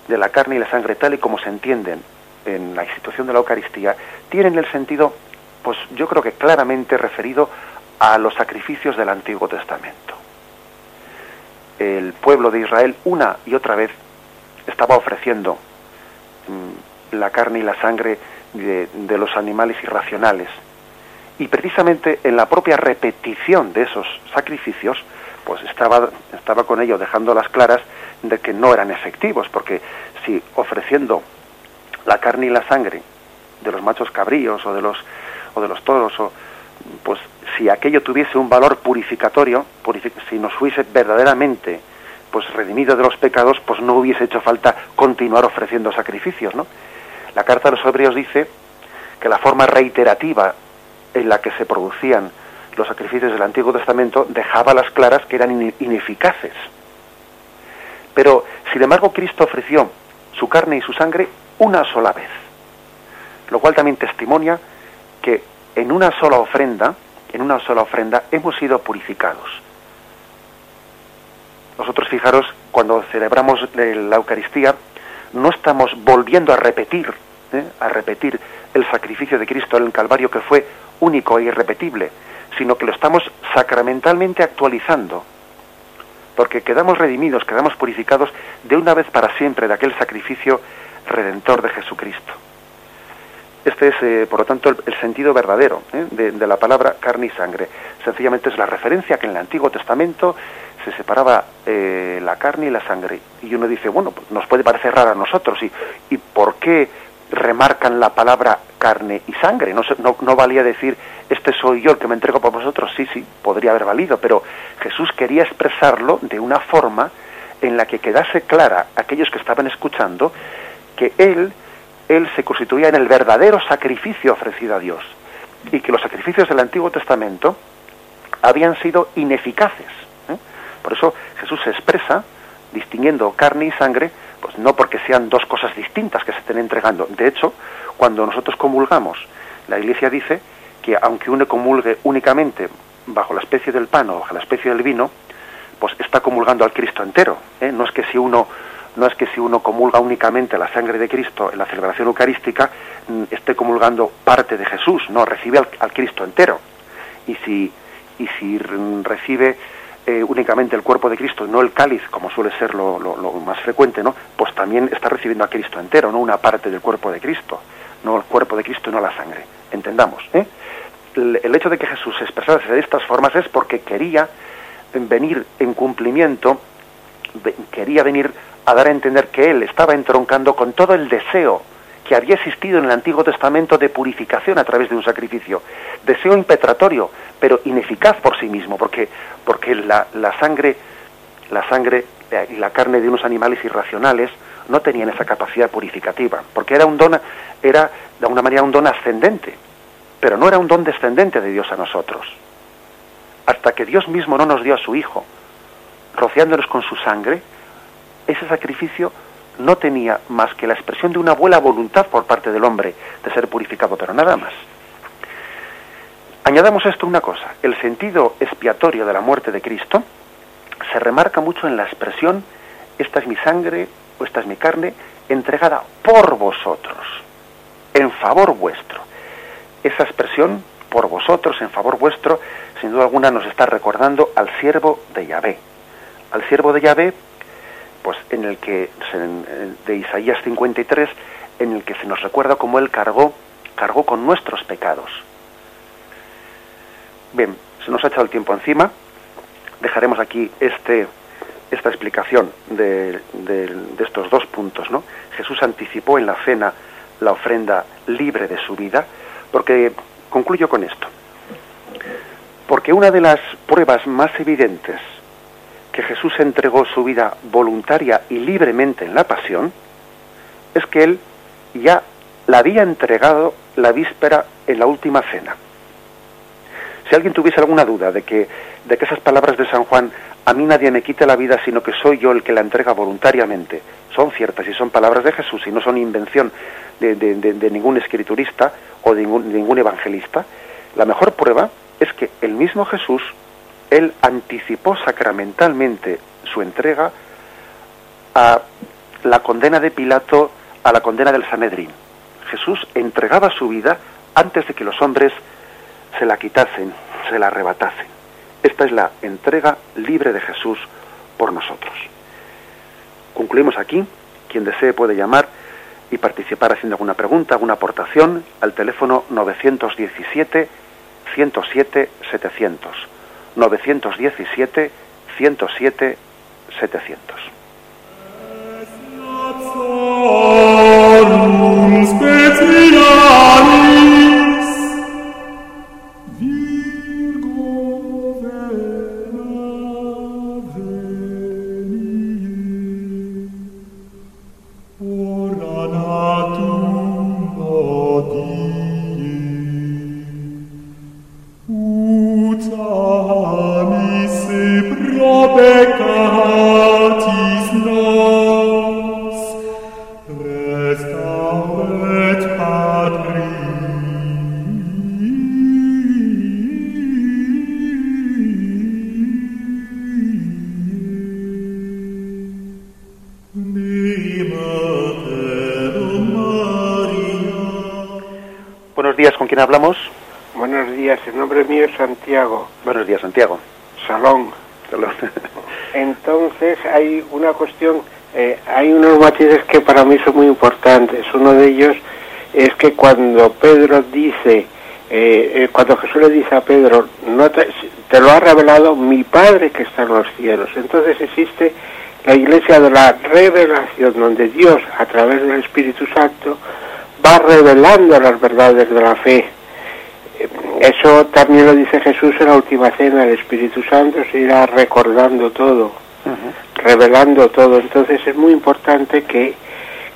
[SPEAKER 1] de, la carne y la sangre tal y como se entienden en la institución de la Eucaristía, tienen el sentido, pues yo creo que claramente referido a los sacrificios del Antiguo Testamento. El pueblo de Israel una y otra vez estaba ofreciendo mmm, la carne y la sangre de, de los animales irracionales. Y precisamente en la propia repetición de esos sacrificios, pues estaba, estaba con ello dejando las claras de que no eran efectivos, porque si ofreciendo la carne y la sangre de los machos cabríos o de los, o de los toros, o, pues si aquello tuviese un valor purificatorio, purific si nos fuese verdaderamente pues redimido de los pecados, pues no hubiese hecho falta continuar ofreciendo sacrificios, ¿no? La carta de los hebreos dice que la forma reiterativa en la que se producían los sacrificios del Antiguo Testamento dejaba las claras que eran ineficaces. Pero, sin embargo, Cristo ofreció su carne y su sangre una sola vez, lo cual también testimonia que en una sola ofrenda, en una sola ofrenda, hemos sido purificados. Nosotros, fijaros, cuando celebramos la Eucaristía, no estamos volviendo a repetir, ¿eh? a repetir el sacrificio de Cristo en el Calvario que fue único e irrepetible, sino que lo estamos sacramentalmente actualizando, porque quedamos redimidos, quedamos purificados de una vez para siempre de aquel sacrificio redentor de Jesucristo. Este es, eh, por lo tanto, el, sentido verdadero ¿eh? de, la palabra carne y sangre. Sencillamente es la referencia que en el Antiguo Testamento se separaba eh, la carne y la sangre. Y uno dice, bueno, pues nos puede parecer raro a nosotros. ¿Y, y por qué remarcan la palabra carne y sangre. No, no, no, valía decir, este soy yo el que me entrego por vosotros. Sí, sí, podría haber valido, pero Jesús quería expresarlo de una forma en la que quedase clara a aquellos que estaban escuchando que Él, Él se constituía en el verdadero sacrificio ofrecido a Dios y que los sacrificios del Antiguo Testamento habían sido ineficaces. ¿eh? Por eso Jesús se expresa distinguiendo carne y sangre pues no porque sean dos cosas distintas que se estén entregando. De hecho, cuando nosotros comulgamos, la Iglesia dice que aunque uno comulgue únicamente bajo la especie del pan o bajo la especie del vino, pues está comulgando al Cristo entero. ¿eh? No es que si uno no es que si uno comulga únicamente la sangre de Cristo en la celebración eucarística mm, esté comulgando parte de Jesús, no recibe al, Cristo entero. Y si y si recibe eh, únicamente el cuerpo de Cristo, no el cáliz, como suele ser lo, más frecuente, ¿no? Pues también está recibiendo a Cristo entero, no una parte del cuerpo de Cristo, no el cuerpo de Cristo, no la sangre. Entendamos, ¿eh? el, hecho de que Jesús se expresase de estas formas es porque quería venir en cumplimiento, quería venir a dar a entender que él estaba entroncando con todo el deseo que había existido en el Antiguo Testamento de purificación a través de un sacrificio, deseo impetratorio, pero ineficaz por sí mismo, porque, porque la, sangre, la sangre eh, y la carne de unos animales irracionales no tenían esa capacidad purificativa, porque era un don, era de alguna manera un don ascendente, pero no era un don descendente de Dios a nosotros. Hasta que Dios mismo no nos dio a su Hijo, rociándonos con su sangre, ese sacrificio no tenía más que la expresión de una buena voluntad por parte del hombre de ser purificado, pero nada más. Añadamos esto una cosa, el sentido expiatorio de la muerte de Cristo se remarca mucho en la expresión, esta es mi sangre o esta es mi carne, entregada por vosotros, en favor vuestro esa expresión, por vosotros, en favor vuestro, sin duda alguna nos está recordando al siervo de Yahvé. Al siervo de Yahvé, pues en el que, de Isaías 53, en el que se nos recuerda cómo él cargó, cargó con nuestros pecados. Bien, se nos ha echado el tiempo encima. Dejaremos aquí este, esta explicación de, de, estos dos puntos. ¿no? Jesús anticipó en la cena la ofrenda libre de su vida, porque concluyo con esto. Porque una de las pruebas más evidentes que Jesús entregó su vida voluntaria y libremente en la pasión es que él ya la había entregado la víspera en la última cena. Si alguien tuviese alguna duda de que, de que esas palabras de San Juan, a mí nadie me quita la vida, sino que soy yo el que la entrega voluntariamente, son ciertas y son palabras de Jesús y no son invención de, ningún escriturista o de ningún, evangelista, la mejor prueba es que el mismo Jesús, él anticipó sacramentalmente su entrega a la condena de Pilato, a la condena del Sanedrín. Jesús entregaba su vida antes de que los hombres se la quitasen, se la arrebatasen. Esta es la entrega libre de Jesús por nosotros. Concluimos aquí. Quien desee puede llamar y participar haciendo alguna pregunta, alguna aportación al teléfono 917 107 700. 917 107 700. Quién hablamos?
[SPEAKER 2] Buenos días, el nombre mío es Santiago.
[SPEAKER 1] Buenos días, Santiago.
[SPEAKER 2] Salón. Entonces hay una cuestión, eh, hay unos matices que para mí son muy importantes. Uno de ellos es que cuando Pedro dice, eh, eh, cuando Jesús le dice a Pedro, no te, te lo ha revelado mi Padre que está en los cielos. Entonces existe la iglesia de la revelación, donde Dios, a través del Espíritu Santo, va revelando las verdades de la fe. Eso también lo dice Jesús en la última cena, el Espíritu Santo se irá recordando todo, revelando todo. Entonces es muy importante que,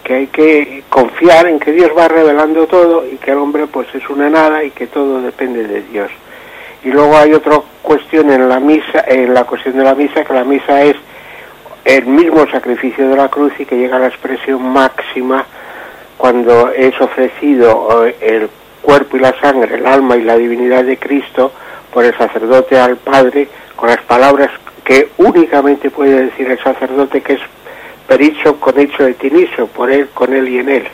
[SPEAKER 2] que hay que confiar en que Dios va revelando todo y que el hombre pues es una nada y que todo depende de Dios. Y luego hay otra cuestión en la misa, en la cuestión de la misa, que la misa es el mismo sacrificio de la cruz y que llega a la expresión máxima cuando es ofrecido el cuerpo y la sangre, el alma y la divinidad de Cristo por el sacerdote al Padre con las palabras que únicamente puede decir el sacerdote que es pericho con hecho de tiniso, por él, con él y en él.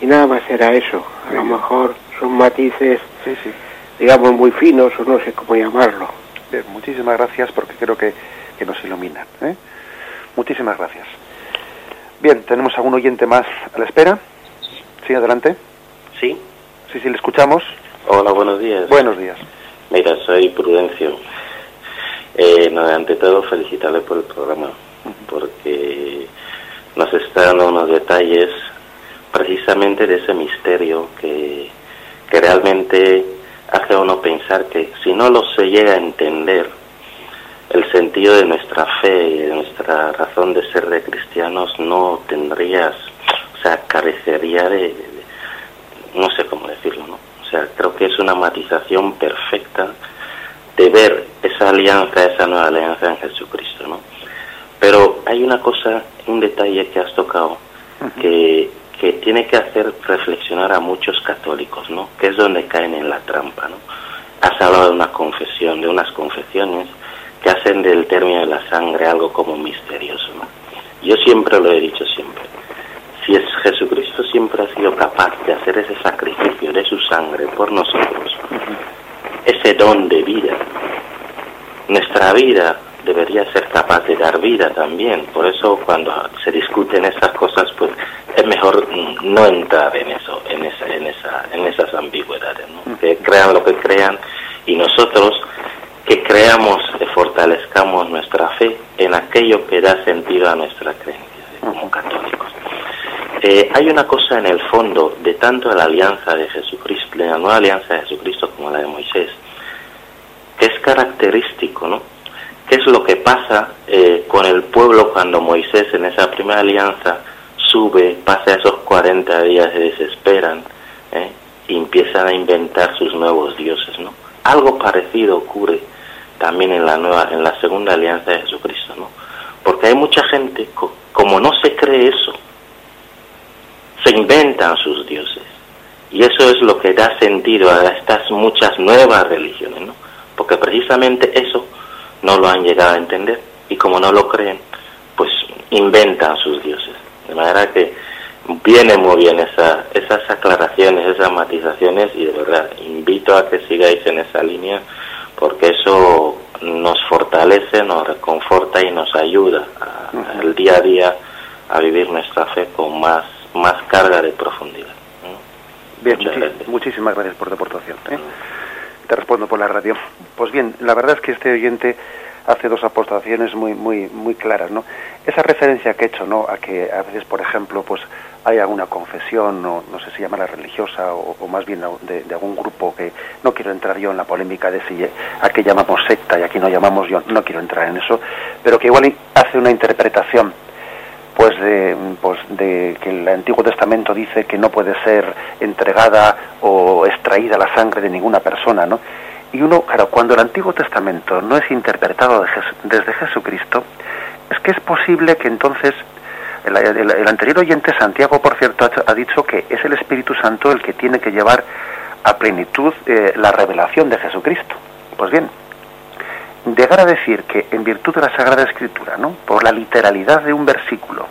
[SPEAKER 2] Y nada más era eso. A lo mejor son matices, digamos, muy finos o no sé cómo llamarlo.
[SPEAKER 1] muchísimas gracias porque creo que, que nos iluminan. ¿eh? Muchísimas gracias. Bien, tenemos algún oyente más a la espera. Sí, adelante.
[SPEAKER 3] Sí.
[SPEAKER 1] Sí, sí, le escuchamos.
[SPEAKER 3] Hola, buenos días.
[SPEAKER 1] Buenos días.
[SPEAKER 3] Mira, soy Prudencio. Eh, ante todo, felicitarle por el programa, porque nos está dando unos detalles precisamente de ese misterio que, que realmente hace a uno pensar que si no lo se llega a entender, el sentido de nuestra fe y de nuestra razón de ser de cristianos no tendrías, o sea, carecería de, no sé cómo decirlo, ¿no? O sea, creo que es una matización perfecta de ver esa alianza, esa nueva alianza en Jesucristo, ¿no? Pero hay una cosa, un detalle que has tocado, que, que tiene que hacer reflexionar a muchos católicos, ¿no? Que es donde caen en la trampa, ¿no? Has hablado de una confesión, de unas confesiones que hacen del término de la sangre algo como misterioso. ¿no? Yo siempre lo he dicho siempre. Si es Jesucristo siempre ha sido capaz de hacer ese sacrificio de su sangre por nosotros, ese don de vida, nuestra vida debería ser capaz de dar vida también. Por eso cuando se discuten esas cosas, pues es mejor no entrar en eso, en esa, en esa, en esas ambigüedades, ¿no? que crean lo que crean y nosotros que creamos y fortalezcamos nuestra fe en aquello que da sentido a nuestra creencia como católicos. Eh, hay una cosa en el fondo de tanto la alianza de Jesucristo, de la nueva alianza de Jesucristo como la de Moisés, que es característico, ¿no? ¿Qué es lo que pasa eh, con el pueblo cuando Moisés en esa primera alianza sube, pasa esos 40 días, se desesperan ¿eh? y empiezan a inventar sus nuevos dioses, ¿no? Algo parecido ocurre también en la nueva, en la segunda alianza de Jesucristo, ¿no? Porque hay mucha gente, como no se cree eso, se inventan sus dioses. Y eso es lo que da sentido a estas muchas nuevas religiones, ¿no? Porque precisamente eso no lo han llegado a entender y como no lo creen, pues inventan sus dioses. De manera que viene muy bien esa, esas aclaraciones, esas matizaciones y de verdad invito a que sigáis en esa línea porque eso nos fortalece, nos reconforta y nos ayuda al día a día a vivir nuestra fe con más, más carga de profundidad.
[SPEAKER 1] Bien, muchísimas gracias por tu aportación. ¿eh? Te respondo por la radio. Pues bien, la verdad es que este oyente hace dos aportaciones muy muy muy claras, ¿no? Esa referencia que he hecho, ¿no? A que a veces, por ejemplo, pues hay alguna confesión, no, no sé si llamarla religiosa o, más bien de, algún grupo que no quiero entrar yo en la polémica de si a qué llamamos secta y aquí no llamamos yo, no quiero entrar en eso, pero que igual hace una interpretación pues de, pues de que el Antiguo Testamento dice que no puede ser entregada o extraída la sangre de ninguna persona, ¿no? Y uno, claro, cuando el Antiguo Testamento no es interpretado desde Jesucristo, es que es posible que entonces el, anterior oyente, Santiago, por cierto, ha, dicho que es el Espíritu Santo el que tiene que llevar a plenitud eh, la revelación de Jesucristo. Pues bien, llegar a decir que en virtud de la Sagrada Escritura, ¿no? por la literalidad de un versículo,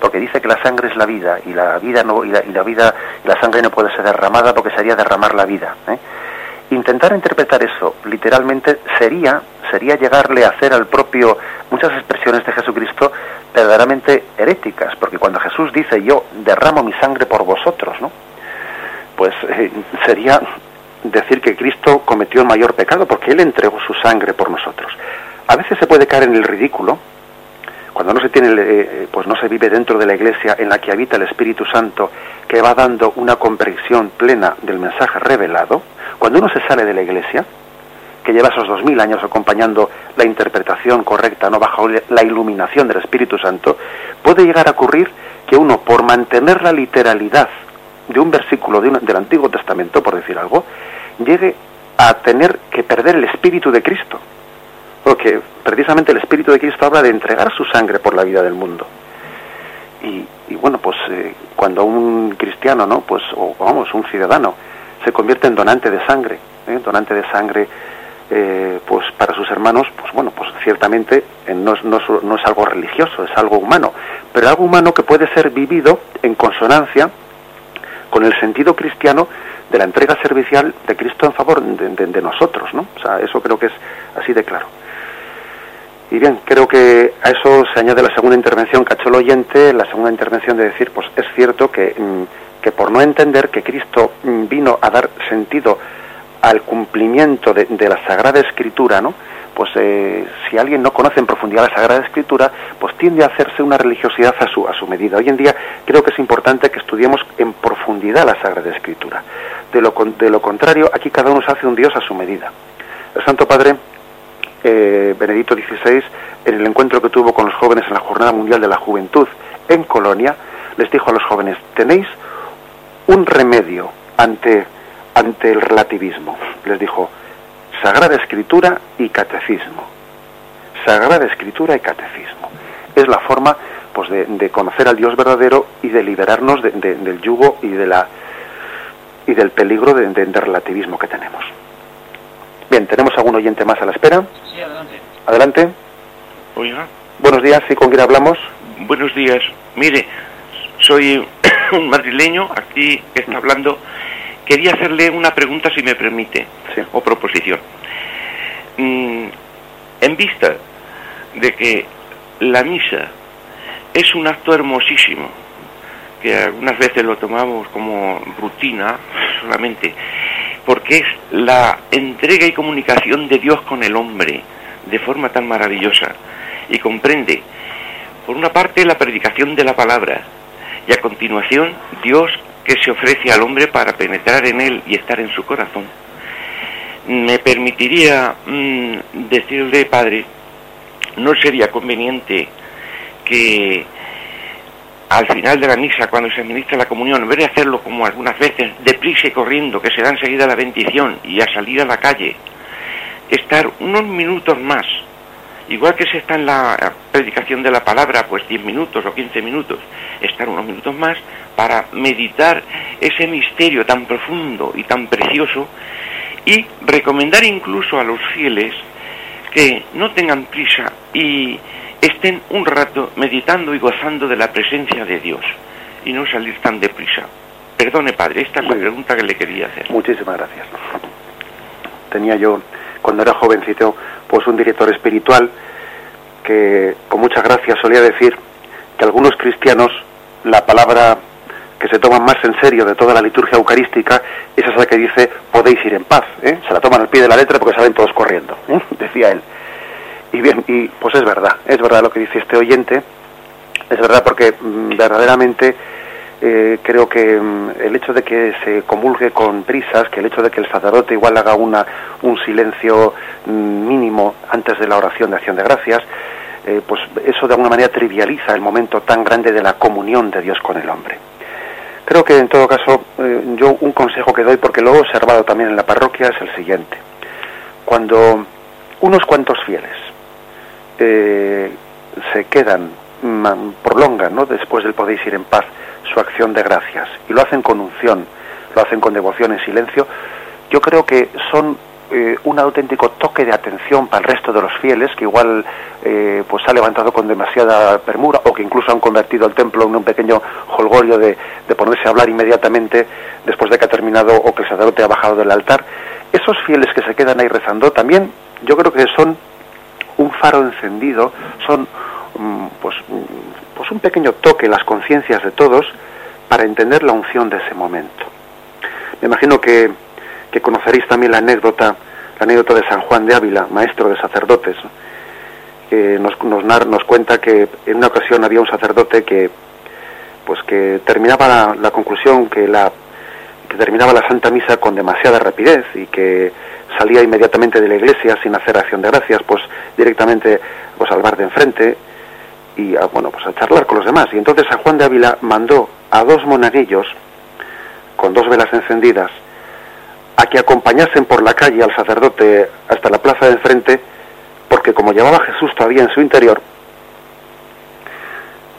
[SPEAKER 1] porque dice que la sangre es la vida y la vida no y la, vida y la sangre no puede ser derramada porque sería derramar la vida. ¿eh? Intentar interpretar eso literalmente sería sería llegarle a hacer al propio muchas expresiones de Jesucristo verdaderamente heréticas, porque cuando Jesús dice yo derramo mi sangre por vosotros, ¿no? Pues eh, sería decir que Cristo cometió el mayor pecado porque él entregó su sangre por nosotros. A veces se puede caer en el ridículo cuando no se tiene eh, pues no se vive dentro de la iglesia en la que habita el Espíritu Santo que va dando una comprensión plena del mensaje revelado, cuando uno se sale de la iglesia, que lleva esos dos mil años acompañando la interpretación correcta, no bajo la iluminación del Espíritu Santo, puede llegar a ocurrir que uno, por mantener la literalidad de un versículo del Antiguo Testamento, por decir algo, llegue a tener que perder el Espíritu de Cristo. porque precisamente el Espíritu de Cristo habla de entregar su sangre por la vida del mundo. Y, bueno, pues eh, cuando un cristiano, ¿no? Pues, o vamos, un ciudadano, se convierte en donante de sangre, ¿eh? donante de sangre, eh, pues para sus hermanos, pues bueno, pues ciertamente no, es, no, no es algo religioso, es algo humano, pero algo humano que puede ser vivido en consonancia con el sentido cristiano de la entrega servicial de Cristo en favor de, nosotros, ¿no? O sea, eso creo que es así de claro. Y bien, creo que a eso se añade la segunda intervención que ha hecho el oyente, la segunda intervención de decir, pues es cierto que, mm, que por no entender que Cristo mm, vino a dar sentido al cumplimiento de, la Sagrada Escritura, ¿no? pues eh, si alguien no conoce en profundidad la Sagrada Escritura, pues tiende a hacerse una religiosidad a su, a su medida. Hoy en día creo que es importante que estudiemos en profundidad la Sagrada Escritura. De lo, de lo contrario, aquí cada uno se hace un Dios a su medida. El Santo Padre eh, Benedicto XVI, en el encuentro que tuvo con los jóvenes en la Jornada Mundial de la Juventud en Colonia, les dijo a los jóvenes, tenéis un remedio ante, ante el relativismo. Les dijo, Sagrada Escritura y Catecismo. Sagrada Escritura y Catecismo. Es la forma pues, de, conocer al Dios verdadero y de liberarnos del yugo y, de la, y del peligro de, relativismo que tenemos. Bien, ¿tenemos algún oyente más a la espera?
[SPEAKER 4] Sí, adelante.
[SPEAKER 1] Adelante.
[SPEAKER 4] Oiga.
[SPEAKER 1] Buenos días, ¿y con quién hablamos?
[SPEAKER 4] Buenos días. Mire, soy un madrileño aquí que está hablando quería hacerle una pregunta, si me permite, o proposición. Mm, en vista de que la misa es un acto hermosísimo, que algunas veces lo tomamos como rutina solamente, porque es la entrega y comunicación de Dios con el hombre de forma tan maravillosa y comprende, por una parte, la predicación de la palabra y a continuación Dios que se ofrece al hombre para penetrar en él y estar en su corazón, me permitiría mm, decirle, Padre, no sería conveniente que al final de la misa, cuando se administra la comunión, en vez de hacerlo como algunas veces, deprisa y corriendo, que se da enseguida la bendición y a salir a la calle, estar unos minutos más, igual que se está en la predicación de la palabra, pues 10 minutos o 15 minutos, estar unos minutos más para meditar ese misterio tan profundo y tan precioso y recomendar incluso a los fieles que no tengan prisa y estén un rato meditando y gozando de la presencia de Dios y no salir tan deprisa. Perdone, padre, esta es la pregunta que le quería hacer.
[SPEAKER 1] Muchísimas gracias. Tenía yo, cuando era jovencito, pues un director espiritual que con mucha gracia solía decir que algunos cristianos la palabra que se toman más en serio de toda la liturgia eucarística es esa que dice podéis ir en paz. ¿eh? Se la toman al pie de la letra porque salen todos corriendo, ¿eh? decía él. Y bien, y pues es verdad, es verdad lo que dice este oyente, es verdad porque mm, verdaderamente eh, creo que mm, el hecho de que se comulgue con prisas, que el hecho de que el sacerdote igual haga una, un silencio mm, mínimo antes de la oración de acción de gracias, pues eso de alguna manera trivializa el momento tan grande de la comunión de Dios con el hombre. Creo que en todo caso eh, yo un consejo que doy, porque lo he observado también en la parroquia, es el siguiente. Cuando unos cuantos fieles eh, se quedan, prolongan, ¿no? después del podéis ir en paz, su acción de gracias, y lo hacen con unción, lo hacen con devoción en silencio, yo creo que son eh, un auténtico toque de atención para el resto de los fieles que igual eh, pues ha levantado con demasiada permura o que incluso han convertido el templo en un pequeño holgorio de, ponerse a hablar inmediatamente después de que ha terminado o que el sacerdote ha bajado del altar. Esos fieles que se quedan ahí rezando también yo creo que son un faro encendido son mm, pues, mm, pues un pequeño toque en las conciencias de todos para entender la unción de ese momento. Me imagino que conoceréis también la anécdota, la anécdota de San Juan de Ávila, maestro de sacerdotes, que nos, nos, nos cuenta que en una ocasión había un sacerdote que pues que terminaba la, conclusión que la que terminaba la Santa Misa con demasiada rapidez y que salía inmediatamente de la iglesia sin hacer acción de gracias, pues directamente pues al bar de enfrente y a, bueno, pues a charlar con los demás. Y entonces San Juan de Ávila mandó a dos monaguillos con dos velas encendidas a que acompañasen por la calle al sacerdote hasta la plaza de enfrente, porque que como llevaba Jesús todavía en su interior,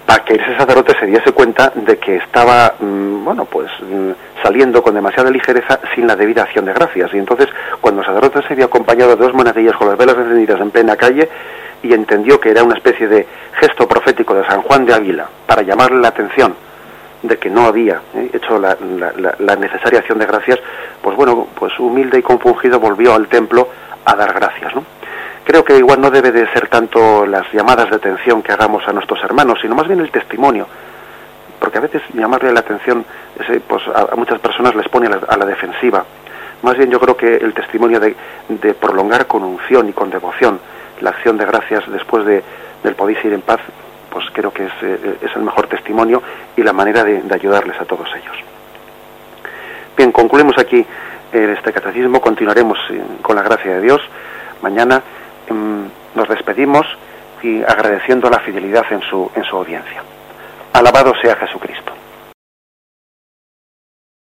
[SPEAKER 1] para que ese sacerdote se diese cuenta de que estaba, mm, bueno, pues mm, saliendo con demasiada ligereza sin la debida acción de gracias. Y entonces, cuando el sacerdote se vio acompañado de dos monedillas con las velas encendidas en plena calle y entendió que era una especie de gesto profético de San Juan de Ávila para llamarle la atención de que no había eh, hecho la, la, necesaria acción de gracias, pues bueno, pues humilde y compungido volvió al templo a dar gracias, ¿no? creo que igual no debe de ser tanto las llamadas de atención que hagamos a nuestros hermanos, sino más bien el testimonio. Porque a veces llamarle la atención pues, a, muchas personas les pone a la, defensiva. Más bien yo creo que el testimonio de, prolongar con unción y con devoción la acción de gracias después de, del podéis ir en paz, pues creo que es, eh, es el mejor testimonio y la manera de, ayudarles a todos ellos. Bien, concluimos aquí eh, este catecismo, continuaremos eh, con la gracia de Dios mañana Em, nos despedimos y agradeciendo la fidelidad en su, en su audiencia. Alabado sea Jesucristo.